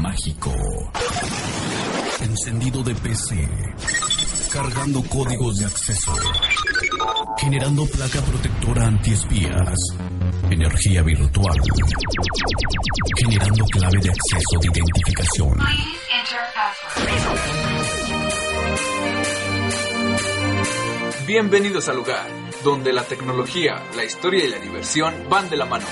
mágico. Encendido de PC. Cargando códigos de acceso. Generando placa protectora antiespías. Energía virtual. Generando clave de acceso de identificación. Bienvenidos al lugar donde la tecnología, la historia y la diversión van de la mano.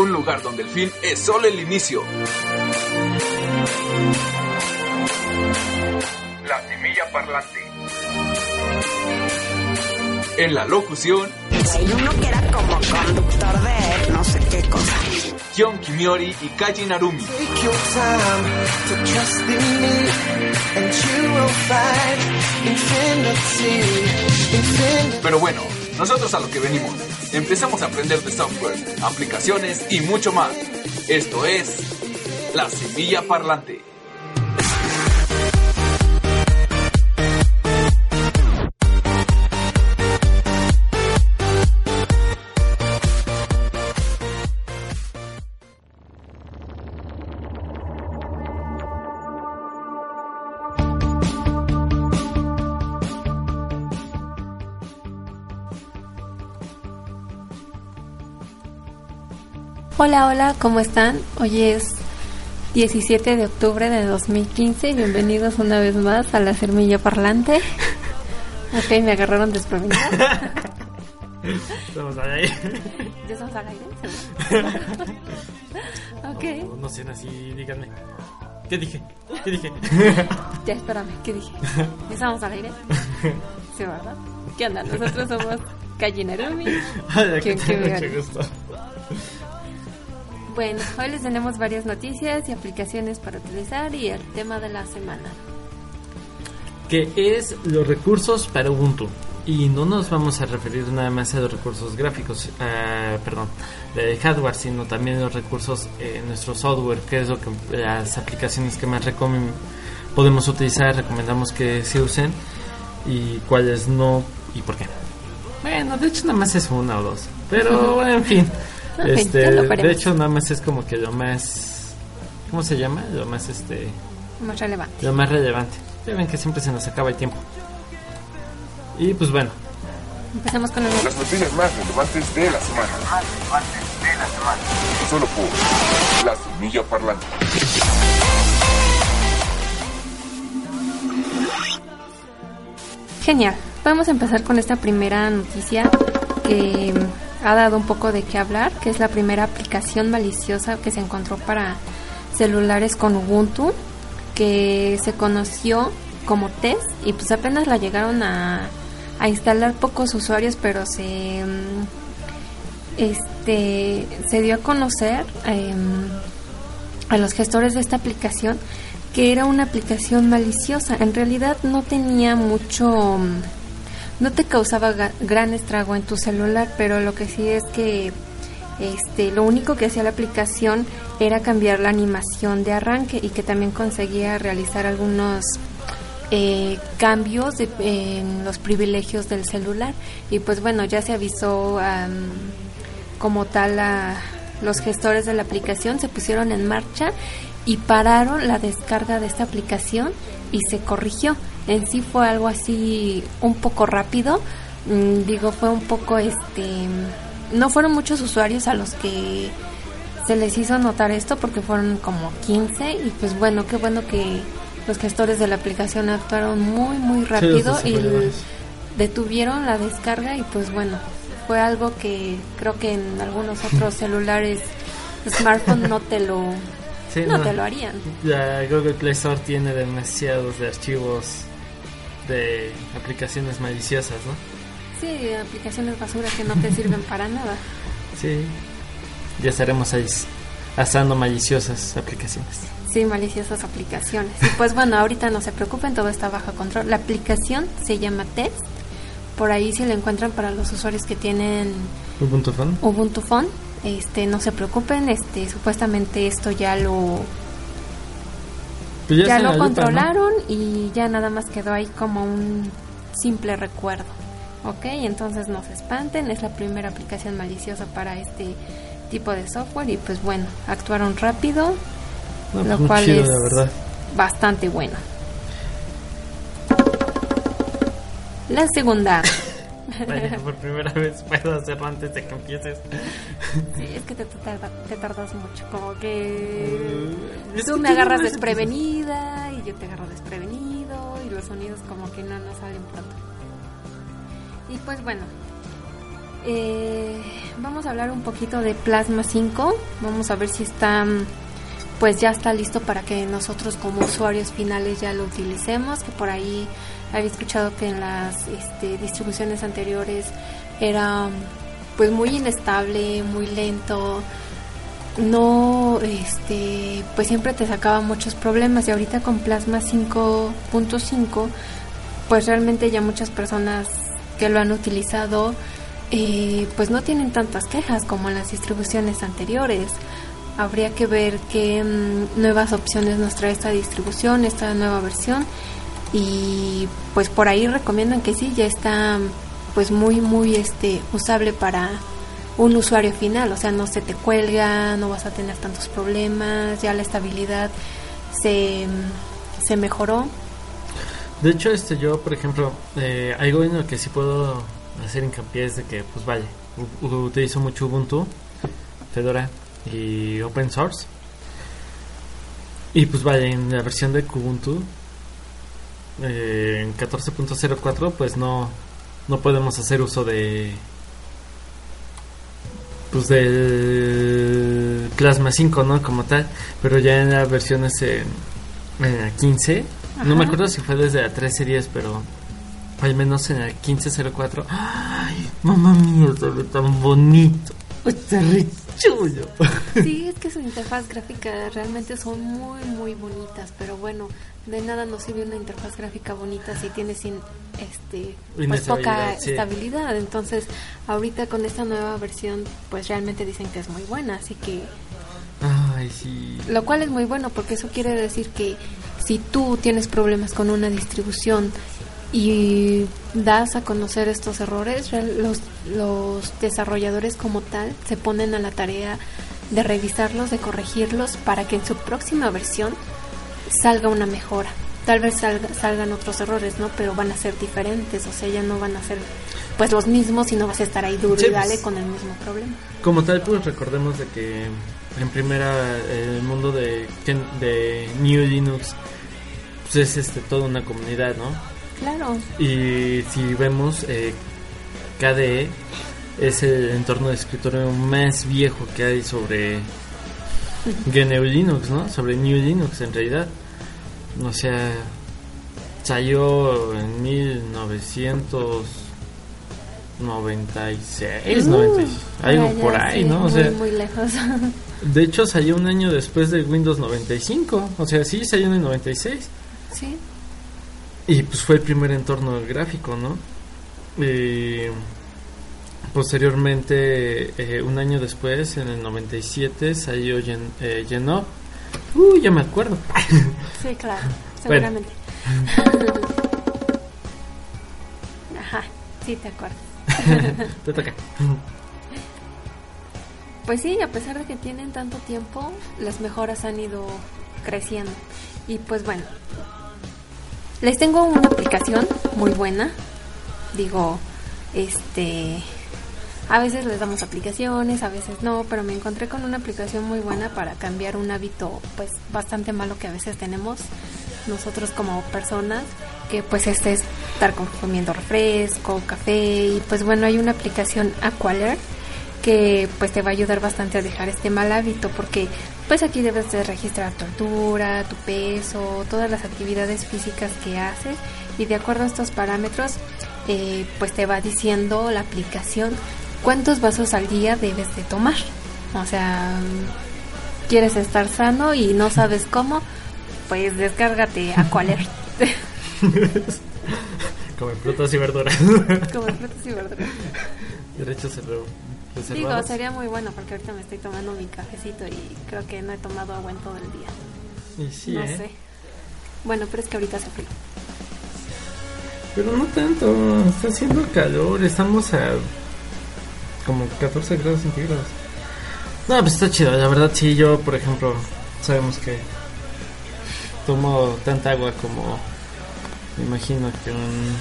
Un lugar donde el fin es solo el inicio. La semilla parlante. En la locución, Hay uno que era como conductor de no sé qué cosa. Kion Kimiori y Kaji Narumi. Take your time to trust in me, and you will find infinity, infinity. Pero bueno, nosotros a lo que venimos. Empezamos a aprender de software, aplicaciones y mucho más. Esto es La Semilla Parlante. Hola, hola, ¿cómo están? Hoy es 17 de octubre de 2015 y bienvenidos una vez más a la Semilla Parlante. Ok, me agarraron desprevenida. Estamos ahí. ¿Ya estamos al aire? ok, No, no sean así, díganme. ¿Qué dije? ¿Qué dije? ya espérame, ¿qué dije? ¿Ya estamos al aire? Sí, ¿verdad? ¿Qué onda? Nosotros somos Kaji Narumi. Ay, ¿Quién- que quién mucho gusto. Bueno, hoy les tenemos varias noticias y aplicaciones para utilizar y el tema de la semana. Que es los recursos para Ubuntu. Y no nos vamos a referir nada más a los recursos gráficos, ah, perdón, de hardware, sino también los recursos en nuestro software, que es lo que las aplicaciones que más podemos utilizar, recomendamos que se usen y cuáles no y por qué. Bueno, de hecho nada más es una o dos, pero en fin. Este, de hecho nada más es como que lo más ¿cómo se llama? Lo más este Más relevante. lo más relevante. Ya ven que siempre se nos acaba el tiempo. Y pues bueno, Empecemos con el Las noticias más relevantes de la semana. Más relevantes de la semana. Solo por La Semilla Parlante. Genial. Vamos a empezar con esta primera noticia que ha dado un poco de qué hablar, que es la primera aplicación maliciosa que se encontró para celulares con Ubuntu, que se conoció como test y pues apenas la llegaron a, a instalar pocos usuarios, pero se mm, este se dio a conocer em, a los gestores de esta aplicación que era una aplicación maliciosa. En realidad no tenía mucho, mm, no te causaba gran estrago en tu celular, pero lo que sí es que este, lo único que hacía la aplicación era cambiar la animación de arranque y que también conseguía realizar algunos eh, cambios de- en los privilegios del celular. Y pues bueno, ya se avisó am, como tal a los gestores de la aplicación, se pusieron en marcha y pararon la descarga de esta aplicación y se corrigió. En sí fue algo así un poco rápido, Mm, digo, fue un poco este... No fueron muchos usuarios a los que se les hizo notar esto porque fueron como 15 y pues bueno, qué bueno que los gestores de la aplicación actuaron muy muy rápido los y detuvieron la descarga y pues bueno, fue algo que creo que en algunos otros celulares smartphone no te lo Sí, no no. te lo harían. la Google Play Store tiene demasiados de archivos de aplicaciones maliciosas, ¿no? Sí, aplicaciones basura que no te sirven para nada. Sí. Ya estaremos ahí asando maliciosas aplicaciones. Sí, maliciosas aplicaciones. Y pues bueno, ahorita no se preocupen, todo está bajo control. La aplicación se llama Test. Por ahí si la encuentran para los usuarios que tienen Ubuntu Phone. Ubuntu Phone, este no se preocupen, este supuestamente esto ya lo Pues ya, lo controlaron y ya nada más quedó ahí como un simple recuerdo. Ok, entonces no se espanten, es la primera aplicación maliciosa para este tipo de software y pues bueno, actuaron rápido, No, lo pues muy cual chido, es la verdad. bastante bueno. La segunda. Por primera vez puedo hacerlo antes de que empieces. Sí, es que te, te tarda- te tardas mucho, como que Es tú me agarras desprevenida y yo te agarro desprevenido y los sonidos como que no nos salen pronto. Y pues bueno, eh, vamos a hablar un poquito de Plasma 5, vamos a ver si está, pues ya está listo para que nosotros como usuarios finales ya lo utilicemos, que por ahí había escuchado que en las este, distribuciones anteriores era pues muy inestable, muy lento, no, este, pues siempre te sacaba muchos problemas. Y ahorita con Plasma 5.5, pues realmente ya muchas personas que lo han utilizado, eh, pues no tienen tantas quejas como en las distribuciones anteriores. Habría que ver qué mm, nuevas opciones nos trae esta distribución, esta nueva versión y pues por ahí recomiendan que sí, ya está pues muy muy este usable para un usuario final, o sea, no se te cuelga, no vas a tener tantos problemas, ya la estabilidad se, se mejoró. De hecho, este yo, por ejemplo, eh, algo en lo que sí puedo hacer hincapié es de que, pues u- utilizo mucho Ubuntu, Fedora y Open Source. Y pues vaya, en la versión de Kubuntu, eh, en 14.04, pues no, no podemos hacer uso de... Pues del Plasma 5, ¿no? Como tal. Pero ya en la versión ese, en la 15, no me acuerdo si fue desde la 1310, pero al menos en la 1504. ¡Ay, mamá mía, tan bonito! Está re Sí, es que su interfaz gráfica realmente son muy muy bonitas, pero bueno, de nada nos sirve una interfaz gráfica bonita si tiene sin este pues poca sí. estabilidad. Entonces, ahorita con esta nueva versión, pues realmente dicen que es muy buena, así que Ay, sí. Lo cual es muy bueno porque eso quiere decir que si tú tienes problemas con una distribución y das a conocer estos errores, los, los desarrolladores como tal se ponen a la tarea de revisarlos, de corregirlos para que en su próxima versión salga una mejora. Tal vez salga- salgan otros errores, ¿no? Pero van a ser diferentes, o sea, ya no van a ser pues los mismos y no vas a estar ahí duro Sí, y dale pues. con el mismo problema. Como tal, pues recordemos de que en primera el mundo de, de New Linux pues es este toda una comunidad, ¿no? Claro, Y si vemos, eh, KDE es el entorno de escritorio más viejo que hay sobre GNU Linux, ¿no? Sobre New Linux en realidad. O sea, salió en 1996, 96, algo Uh, por ahí, sí, ¿no? O muy, sea, muy lejos. de hecho salió un año después de Windows 95, o sea, sí salió en el 96. sí. Y pues fue el primer entorno gráfico, ¿no? Y posteriormente, eh, un año después, en el 97, salió Gen, eh, Genop. Uh, ya me acuerdo. Sí, claro, Bueno. seguramente. Ajá, sí te acuerdas. Te toca. Pues sí, a pesar de que tienen tanto tiempo, las mejoras han ido creciendo. Y pues bueno, les tengo una aplicación muy buena. Digo, este, a veces les damos aplicaciones, a veces no, pero me encontré con una aplicación muy buena para cambiar un hábito pues bastante malo que a veces tenemos nosotros como personas, que pues este es estar consumiendo refresco, café y pues bueno, hay una aplicación Aqualert que pues te va a ayudar bastante a dejar este mal hábito porque pues aquí debes de registrar tu altura, tu peso, todas las actividades físicas que haces y de acuerdo a estos parámetros eh, pues te va diciendo la aplicación cuántos vasos al día debes de tomar. O sea, quieres estar sano y no sabes cómo, pues descárgate Aqualert. Como frutas y verduras. Como frutas y verduras. Derechos reserv- Digo, sería muy bueno porque ahorita me estoy tomando mi cafecito y creo que no he tomado agua en todo el día. Y sí, no ¿eh? sé. Bueno, pero es que ahorita hace frío. Pero no tanto, está haciendo calor, estamos a como 14 grados centígrados. No, pues está chido, la verdad sí, yo por ejemplo, sabemos que tomo tanta agua como me imagino que un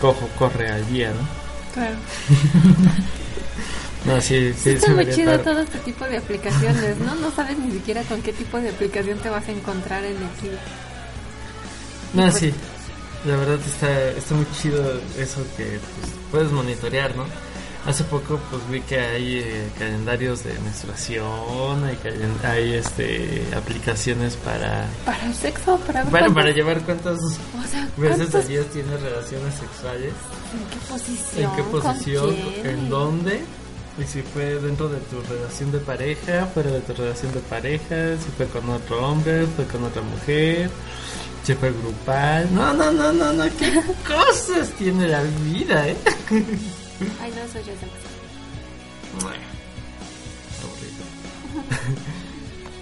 cojo corre al día, ¿no? Claro. No, sí, está muy chido todo este tipo de aplicaciones, ¿no? No sabes ni siquiera con qué tipo de aplicación te vas a encontrar en el día. No, sí, la verdad está, está muy chido eso que pues, puedes monitorear, ¿no? Hace poco pues vi que hay eh, calendarios de menstruación, hay, hay este aplicaciones para Para el sexo, para ver para, llevar cuántas O sea, veces ¿cuántos- al día tienes relaciones sexuales, ¿En qué posición? en qué ¿Con posición, en dónde, y si fue dentro de tu relación de pareja, fuera de tu relación de pareja, si fue con otro hombre, fue con otra mujer, si fue grupal. No, no, no, no, no, qué cosas tiene la vida, ¿eh? Ay, no, ya es demasiado.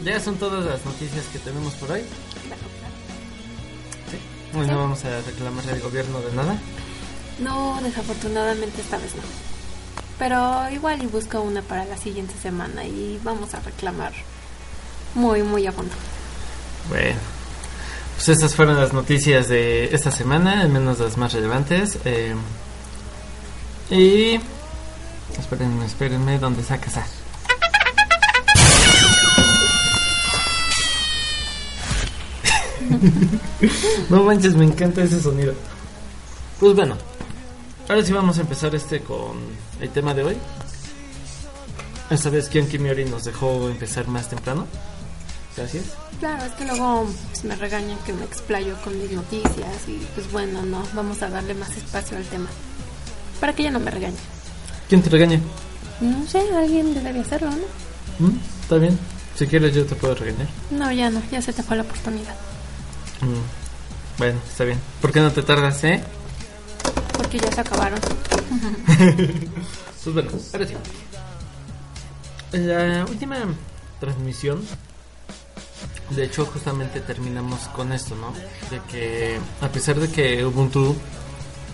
Ya son todas las noticias que tenemos por hoy. Sí. Hoy no vamos a reclamarle al gobierno de nada. No, desafortunadamente esta vez no. Pero igual y busco una para la siguiente semana y vamos a reclamar muy, muy a fondo. Bueno, pues esas fueron las noticias de esta semana, al menos las más relevantes. eh, y. Espérenme, espérenme, ¿dónde sacas a? no manches, me encanta ese sonido. Pues bueno, ahora sí vamos a empezar este con el tema de hoy. Esta vez Kian Kimiori nos dejó empezar más temprano. Gracias. Claro, es que luego pues, me regañan que me explayo con mis noticias y pues bueno, no, vamos a darle más espacio al tema. Para que ella no me regañe. ¿Quién te regaña? No sé, alguien debe hacerlo, ¿no? ¿Mm? ¿Está bien? Si quieres yo te puedo regañar. No, ya no, ya se te fue la oportunidad. Mm. Bueno, está bien. ¿Por qué no te tardas, eh? Porque ya se acabaron. Pues bueno, ahora sí. La última transmisión, de hecho, justamente terminamos con esto, ¿no? De que a pesar de que Ubuntu,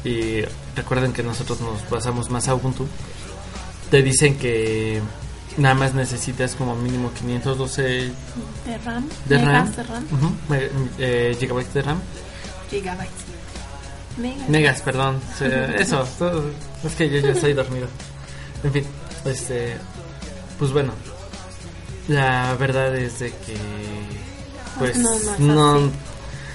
y recuerden que nosotros nos basamos más a Ubuntu, te dicen que nada más necesitas como mínimo 512 De RAM, de RAM, megas de RAM, eh, gigabytes de RAM, gigabytes. Megas. megas, perdón, eso, todo- es que yo ya estoy dormido. En fin, este, pues bueno, la verdad es de que, pues No, no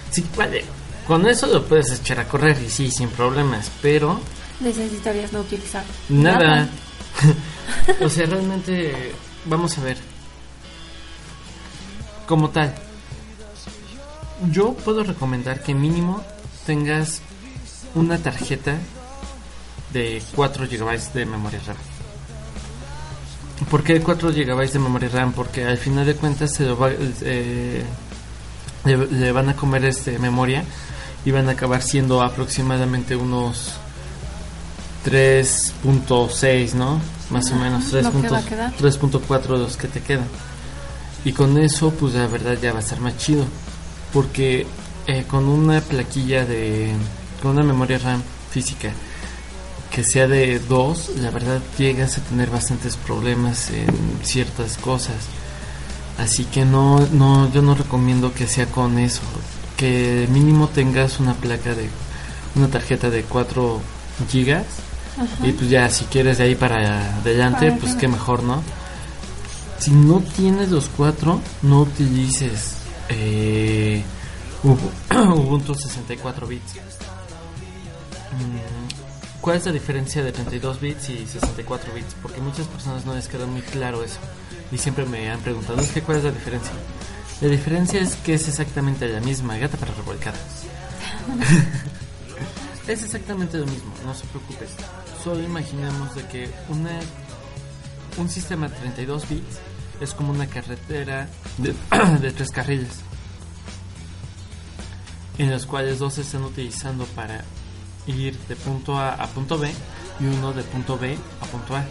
sí, vale, con eso lo puedes echar a correr y sí, sin problemas, pero Necesitarías no utilizar nada. o sea, realmente, vamos a ver, como tal, yo puedo recomendar que mínimo tengas una tarjeta de 4 GB de memoria RAM. ¿Por qué 4 GB de memoria RAM? Porque al final de cuentas se lo va- eh, le, le van a comer este memoria y van a acabar siendo aproximadamente unos 3.6, ¿no? Más o menos lo que 3.4 va a quedar. 3.4 los que te quedan. Y con eso, pues la verdad ya va a estar más chido. Porque eh, con una plaquilla de. Con una memoria RAM física que sea de 2, la verdad llegas a tener bastantes problemas en ciertas cosas. Así que no, no, yo no recomiendo que sea con eso. Que mínimo tengas una placa de. una tarjeta de 4 gigas. Y pues ya, si quieres de ahí para adelante, Para pues qué mejor, ¿no? Si no tienes los cuatro, no utilices eh, Ubu- Ubuntu 64 bits. Mm, ¿Cuál es la diferencia de 32 bits y 64 bits? Porque muchas personas no les queda muy claro eso. Y siempre me han preguntado, es que ¿cuál es la diferencia? La diferencia es que es exactamente la misma, gata para revolcada. es exactamente lo mismo, no se preocupes. Solo imaginemos de que una, un sistema de 32 bits es como una carretera de, de tres carriles. En los cuales dos se están utilizando para ir de punto A a punto B y uno de punto B a punto A.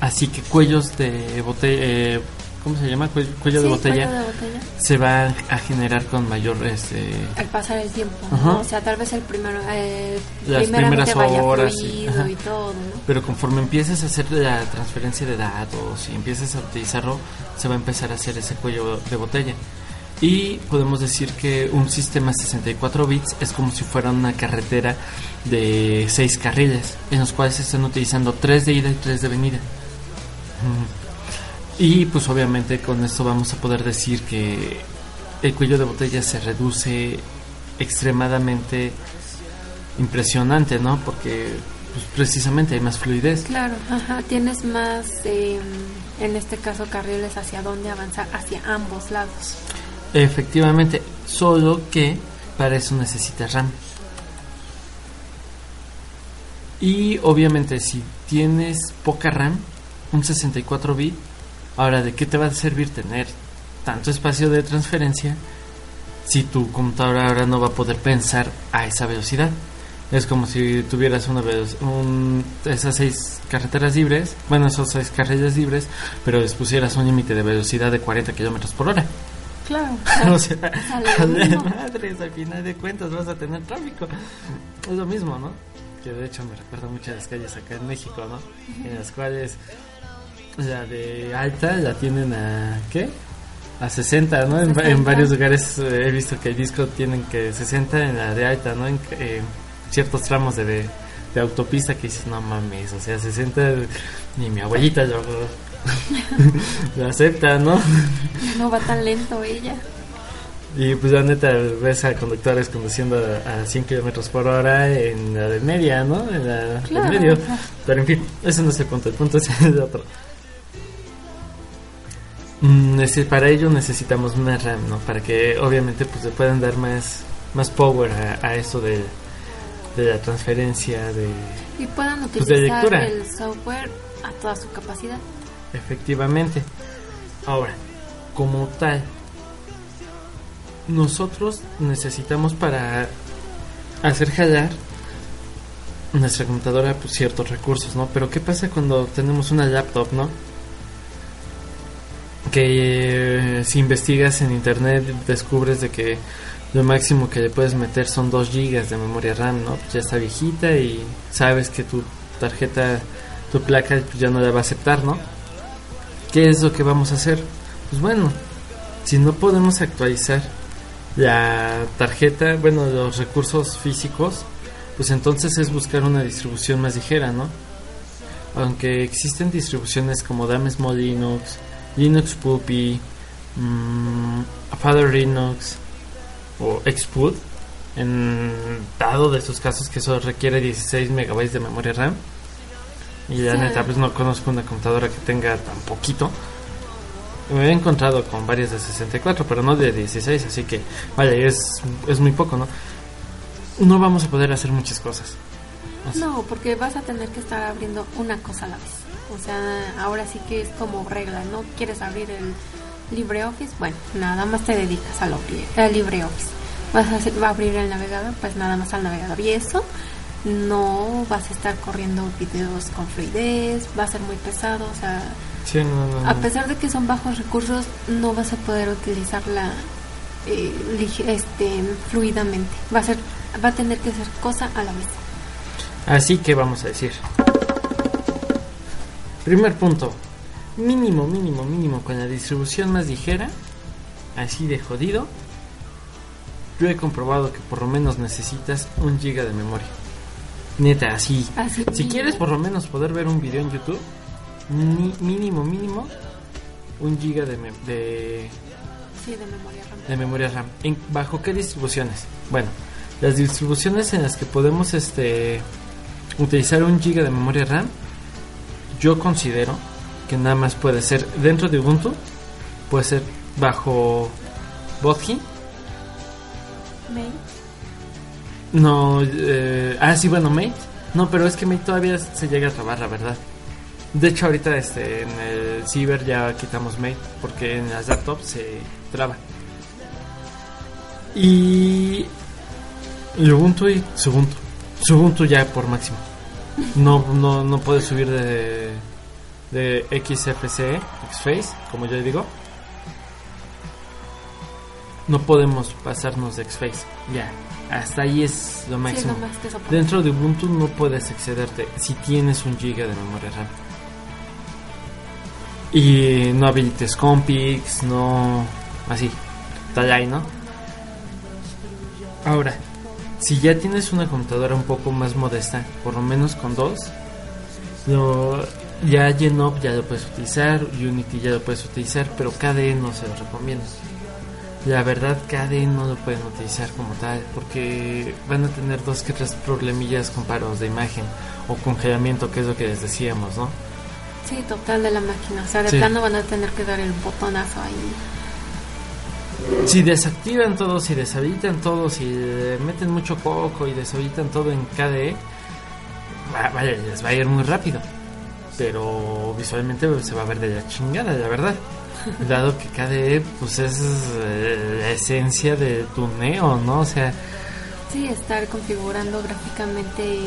Así que cuellos de bote- eh, ¿cómo se llama? Cuello, cuello de botella, cuello de botella. se va a generar con mayor este Al pasar el tiempo. O sea, tal vez el primero, eh, Las primeras horas, sí. fluido Ajá. y todo, ¿no? Pero conforme empieces a hacer la transferencia de datos y empieces a utilizarlo, se va a empezar a hacer ese cuello de botella. Y podemos decir que un sistema 64 bits es como si fuera una carretera de 6 carriles, en los cuales se están utilizando 3 de ida y 3 de venida. Y pues obviamente con esto vamos a poder decir que el cuello de botella se reduce extremadamente impresionante, ¿no? Porque pues, precisamente hay más fluidez. Claro, ajá, tienes más, eh, en este caso, carriles hacia dónde avanzar, hacia ambos lados. Efectivamente, solo que para eso necesitas RAM. Y obviamente si tienes poca RAM, un 64 bit, ahora de qué te va a servir tener tanto espacio de transferencia si tu computadora ahora no va a poder pensar a esa velocidad? Es como si tuvieras una un, esas seis carreteras libres, bueno, esos seis carriles libres, pero les pusieras un límite de velocidad de 40 kilómetros por hora. Claro. O sea, madres, al final de cuentas vas a tener tráfico. Es lo mismo, ¿no? Que de hecho me recuerda mucho a las calles acá en México, ¿no? En las cuales la de alta la tienen a, ¿qué? A 60, ¿no? En, va- en 60. varios lugares eh, he visto que el disco tienen que 60 en la de alta, ¿no? En eh, ciertos tramos de, de, autopista que dices, no mames, o sea, 60, ni mi abuelita lo, lo acepta, ¿no? No va tan lento ella. Y pues la neta ves a conductores conduciendo a, a 100 kilómetros por hora en la de media, ¿no? En la Claro. medio. Pero en fin, ese no es el punto, el punto es el otro. Mm, ese- para ello necesitamos una RAM, ¿no? Para que obviamente pues le puedan dar más, más power a, a eso de, de la transferencia de... Y puedan Pues de utilizar lectura. el software a toda su capacidad. Efectivamente. Ahora, como tal, nosotros necesitamos para hacer jalar nuestra computadora pues, ciertos recursos, ¿no? Pero ¿qué pasa cuando tenemos una laptop, ¿no? Que eh, si investigas en internet descubres de que lo máximo que le puedes meter son 2 gigas de memoria RAM, ¿no? Ya está viejita y sabes que tu tarjeta, tu placa pues, ya no la va a aceptar, ¿no? ¿Qué es lo que vamos a hacer? Pues bueno, si no podemos actualizar la tarjeta, bueno, los recursos físicos, pues entonces es buscar una distribución más ligera, ¿no? Aunque existen distribuciones como Dame Small Linux, Linux Puppy, mm, Father Linux o Xpud, en dado de estos casos que solo requiere 16 megabytes de memoria RAM. Y la Sí. neta, pues no conozco una computadora que tenga tan poquito. Me he encontrado con varias de 64, pero no de 16, así que, vaya, es, es muy poco, ¿no? No vamos a poder hacer muchas cosas. Así. No, porque vas a tener que estar abriendo una cosa a la vez. O sea, ahora sí que es como regla, ¿no? ¿Quieres abrir el LibreOffice? Bueno, nada más te dedicas al LibreOffice. Vas a, hacer- va a abrir el navegador, pues nada más al navegador. Y eso no vas a estar corriendo videos con fluidez, va a ser muy pesado, o sea, Sí, no, no, no. a pesar de que son bajos recursos, no vas a poder utilizarla eh, este, fluidamente. Va a ser, va a tener que ser cosa a la vez. Así que vamos a decir. Primer punto. Mínimo, mínimo, mínimo. Con la distribución más ligera. Así de jodido. Yo he comprobado que por lo menos necesitas un giga de memoria. Neta, así. Así Si quieres por lo menos poder ver un video en YouTube. ni- mínimo, mínimo. Un giga de, me- de, Sí, de memoria RAM. de memoria RAM. ¿En- ¿Bajo qué distribuciones? Bueno, las distribuciones en las que podemos este utilizar un giga de memoria RAM, yo considero que nada más puede ser dentro de Ubuntu, puede ser bajo Bodhi, Mail. No, eh, ah sí bueno Mate, no pero es que Mate todavía se llega a trabar la verdad. De hecho ahorita este en el Ciber ya quitamos Mate porque en las laptops se traba. Y Ubuntu y Subuntu. Subuntu ya por máximo. No, no, no puedes subir de, de XFCE, Xface, como yo digo, no podemos pasarnos de Xface. Ya, hasta ahí es lo Sí, es máximo. lo. Dentro de Ubuntu no puedes excederte si tienes un giga de memoria RAM. Y no habilites compics, no... Así, tal ahí, ¿no? Ahora, si ya tienes una computadora un poco más modesta, por lo menos con dos, lo, ya Genop ya lo puedes utilizar, Unity ya lo puedes utilizar, pero KDE no se lo recomiendo. La verdad, KDE no lo pueden utilizar como tal, porque van a tener dos que tres problemillas con paros de imagen o congelamiento, que es lo que les decíamos, ¿no? Sí, total de la máquina. O sea, de Sí. plano van a tener que dar el botonazo ahí. Si desactivan todo, si deshabilitan todo, si meten mucho coco y deshabilitan todo en KDE, va- vaya, les va a ir muy rápido. Pero visualmente se va a ver de la chingada, la verdad. Dado que KDE, pues es eh, la esencia de tu Neo, ¿no? O sea, Sí, estar configurando gráficamente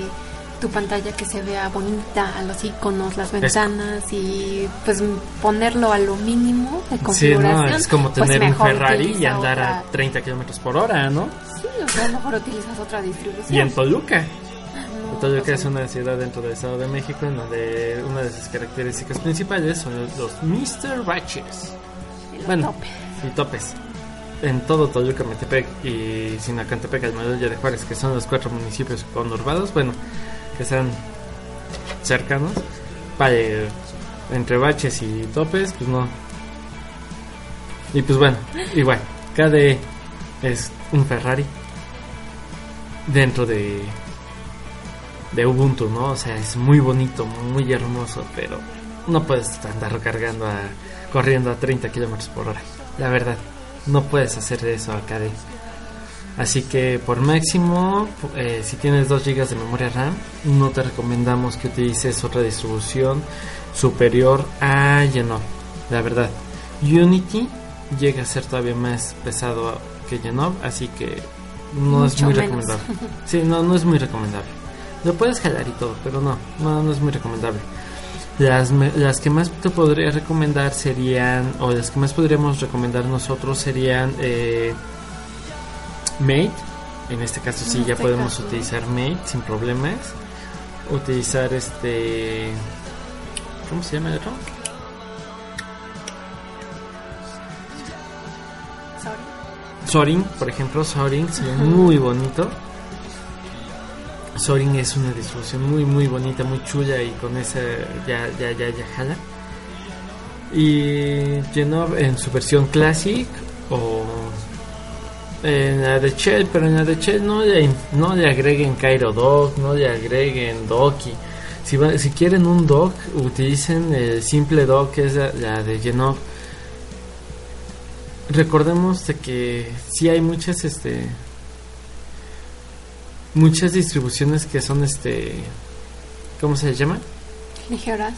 tu pantalla que se vea bonita, los iconos, las ventanas y pues ponerlo a lo mínimo de sí, configuración. ¿no? Es como pues tener un Ferrari y andar a otra- 30 kilómetros por hora, ¿no? Sí, o sea, mejor utilizas otra distribución. Y en Toluca. No, Toluca pues, es una ciudad dentro del Estado de México en donde una de sus características principales son los Mr. Batches. el Bueno, y topes. En todo Toluca, Metepec y Sinacantepec, Almadilla de Juárez, que son los cuatro municipios conurbados, bueno, que están cercanos, vale, entre baches y topes, pues no. Y pues bueno, igual, KDE es un Ferrari dentro de de Ubuntu, ¿no? O sea, es muy bonito, muy hermoso, pero no puedes andar cargando a corriendo a 30 kilómetros por hora. La verdad, no puedes hacer eso a KDE. Así que por máximo, eh, si tienes 2 GB de memoria RAM, no te recomendamos que utilices otra distribución superior a Genome. La verdad, Unity llega a ser todavía más pesado que Genome, así que no es muy menos. recomendable. Sí, no, no es muy recomendable. Lo puedes jalar y todo, pero no, no, no es muy recomendable. Las, me- las que más te podría recomendar serían, o las que más podríamos recomendar nosotros serían eh, Mate. En este caso sí, ya este podemos caso. utilizar Mate sin problemas. Utilizar este... ¿Cómo se llama el otro? Soaring, por ejemplo, Soaring se ve muy bonito. Soaring es una distribución muy muy bonita, muy chula y con esa ya ya ya ya jala. Y Genov en su versión Classic o en la de Shell, pero en la de Shell no le, no le agreguen Cairo Dock, no le agreguen Docky. Si, va- si quieren un dock, utilicen el simple dock que es la, de Genov. Recordemos de que sí hay muchas este muchas distribuciones que son este ¿cómo se llama? Ligeras.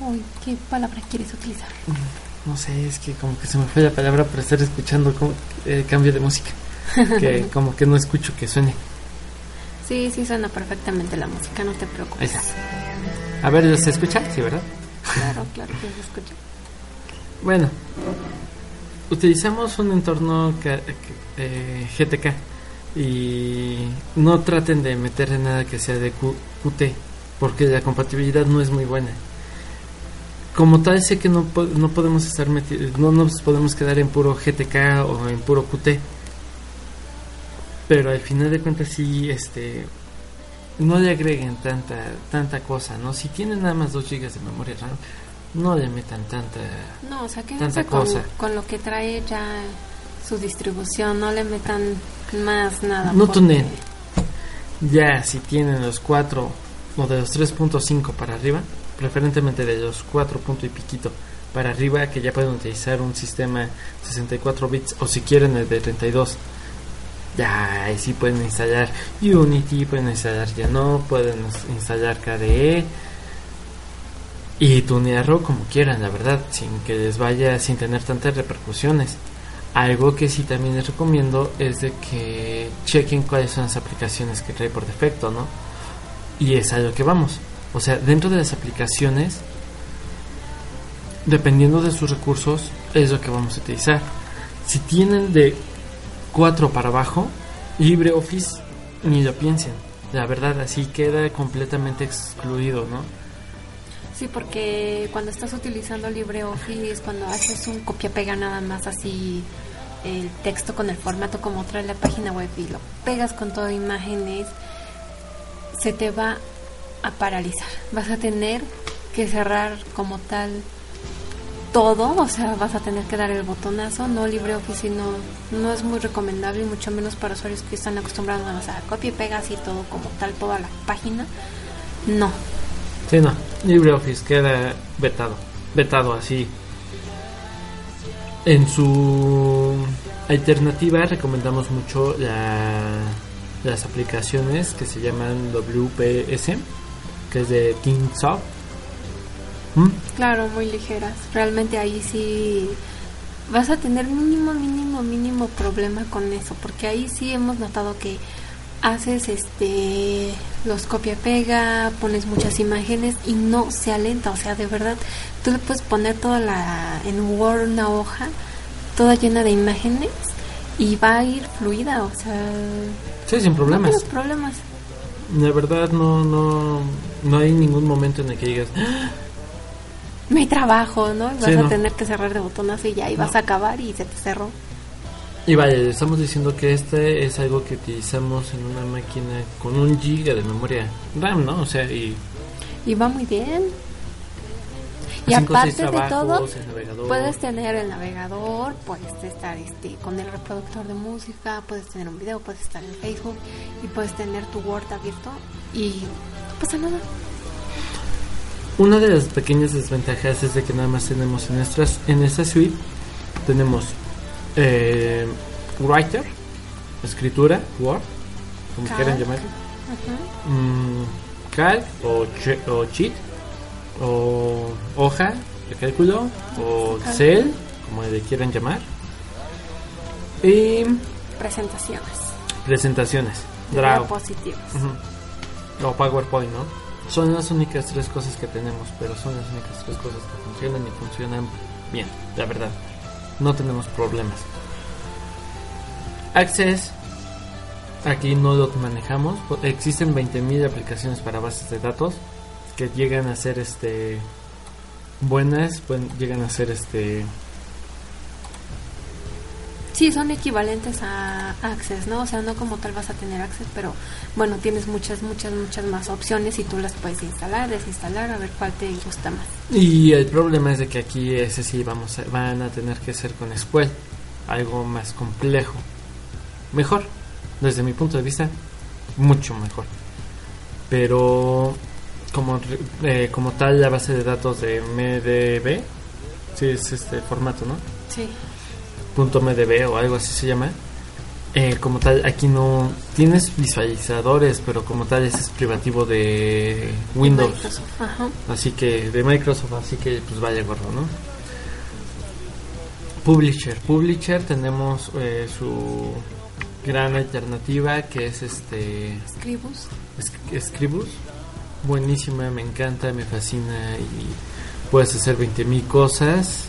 Uy, ¿qué palabra quieres utilizar? No sé, es que como que se me fue la palabra por estar escuchando como, eh, cambio de música. Que como que no escucho que suene. Sí, sí suena perfectamente la música, no te preocupes. A ver, ¿se escucha? Sí, ¿verdad? Claro, claro que se escucha. Bueno, utilizamos un entorno eh, GTK y no traten de meter nada que sea de Q- Qt porque la compatibilidad no es muy buena. Como tal, sé que no, po- no podemos estar no nos podemos quedar en puro GTK o en puro Qt, pero al final de cuentas sí, este, no le agreguen tanta tanta cosa, ¿no? Si tienen nada más 2 GB de memoria RAM, no le metan tanta No, o sea, Tanta con, cosa. con lo que trae ya su distribución, no le metan más nada. No porque- tunen. Ya si tienen los 4 o de los 3.5 para arriba, preferentemente de los 4 punto y piquito para arriba, que ya pueden utilizar un sistema 64 bits o si quieren el de 32. Ya, ahí sí pueden instalar Unity, pueden instalar ya no, pueden instalar KDE y tunearlo como quieran, la verdad, sin que les vaya, sin tener tantas repercusiones. Algo que sí también les recomiendo es de que chequen cuáles son las aplicaciones que trae por defecto, ¿no? Y es a lo que vamos. O sea, dentro de las aplicaciones, dependiendo de sus recursos, es lo que vamos a utilizar. Si tienen de 4 para abajo, LibreOffice ni lo piensen. La verdad, así queda completamente excluido, ¿no? Sí, porque cuando estás utilizando LibreOffice, cuando haces un copia-pega nada más así el texto con el formato como trae la página web y lo pegas con todo imágenes, se te va a paralizar. Vas a tener que cerrar como tal todo, o sea, vas a tener que dar el botonazo, no LibreOffice no, no es muy recomendable, mucho menos para usuarios que están acostumbrados a sea, copia y pega así todo como tal, toda la página. No. Sí, no. LibreOffice queda vetado. Vetado así. En su alternativa recomendamos mucho la- las aplicaciones que se llaman WPS, que es de Kingsoft. ¿Mm? Claro, muy ligeras. Realmente ahí sí vas a tener mínimo, mínimo, mínimo problema con eso, porque ahí sí hemos notado que haces este los copia pega, pones muchas imágenes y no se alenta, o sea, de verdad, tú le puedes poner toda la en Word una hoja toda llena de imágenes y va a ir fluida, o sea, Sí, sin no problemas. tienes problemas. La verdad no, no, no hay ningún momento en el que digas, "Ah, No hay trabajo, ¿no? Vas Sí, a no. tener que cerrar de botonazo y ya, y vas a acabar y se te cerró. Y vaya, estamos diciendo que este es algo que utilizamos en una máquina con un giga de memoria RAM, ¿no? O sea, y Y va muy bien. Y aparte de todo, puedes tener el navegador, puedes estar este, con el reproductor de música, puedes tener un video, puedes estar en Facebook y puedes tener tu Word abierto y no pasa nada. Una de las pequeñas desventajas es de que nada más tenemos en nuestras en esta suite tenemos eh, writer, escritura, Word, como Calc. quieran llamar, Ajá. mm, calc o, che- o cheat o hoja de cálculo o Calc. Excel, como le quieran llamar. Y Presentaciones. presentaciones, Draw Diapositivas. Ujú. o PowerPoint, ¿no? Son las únicas tres cosas que tenemos, pero son las únicas tres cosas que funcionan y funcionan bien, la verdad. No tenemos problemas. Access, aquí no lo manejamos. Existen 20.000 aplicaciones para bases de datos que llegan a ser este buenas, buen- llegan a ser este Sí, son equivalentes a Access, ¿no? O sea, no como tal vas a tener Access, pero bueno, tienes muchas, muchas, muchas más opciones y tú las puedes instalar, desinstalar, a ver cuál te gusta más. Y el problema es de que aquí ese sí vamos a- van a tener que ser con SQL, algo más complejo. Mejor, desde mi punto de vista, mucho mejor. Pero como eh, como tal la base de datos de MDB, sí es este formato, ¿no? Sí. Punto .mdb o algo así se llama. Eh, como tal, aquí no tienes visualizadores, pero como tal ese es privativo de Windows. Microsoft, Ajá. Así que de Microsoft, así que pues vaya gordo, ¿no? Publisher. Publisher tenemos eh, su gran alternativa que es este Scribus. Scribus. Buenísima, me encanta, me fascina y puedes hacer 20.000 cosas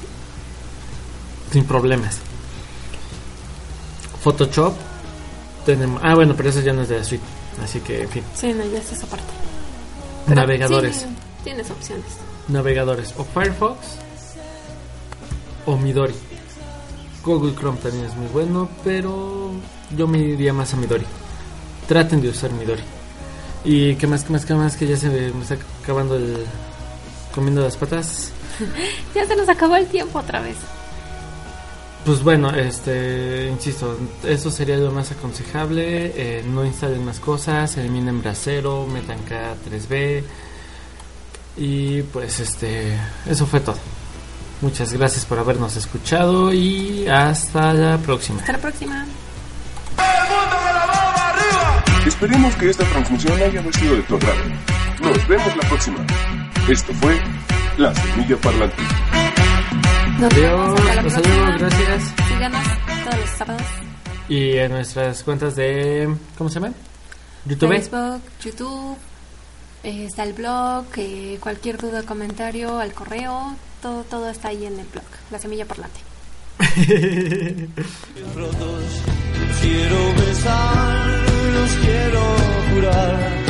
sin problemas. Photoshop tenemos, ah bueno, pero eso ya no es de la suite, así que en fin. Sí, no, ya es esa parte. Navegadores. Sí, tienes opciones. navegadores o Firefox o Midori. Google Chrome también es muy bueno, pero yo me iría más a Midori. Traten de usar Midori. Y qué más, qué más, qué más, que ya se me está acabando el comiendo las patas. Ya se nos acabó el tiempo otra vez. Pues bueno, este, insisto, eso sería lo más aconsejable. eh, no instalen más cosas, eliminen Brasero, metan K3B. Y pues este, eso fue todo. Muchas gracias por habernos escuchado y hasta la próxima. Hasta la próxima. Esperemos que esta transmisión haya sido de tu agrado. Nos vemos la próxima. Esto fue La Semilla Parlante. Nos vemos Adiós, los saludos, gracias. Síganos todos los sábados. Y en nuestras cuentas de, ¿cómo se llaman? YouTube. Facebook, YouTube, Eh, está el blog, eh, cualquier duda, comentario, al correo, todo, todo está ahí en el blog, La Semilla Parlante. rotos. Quiero besar, los quiero jurar.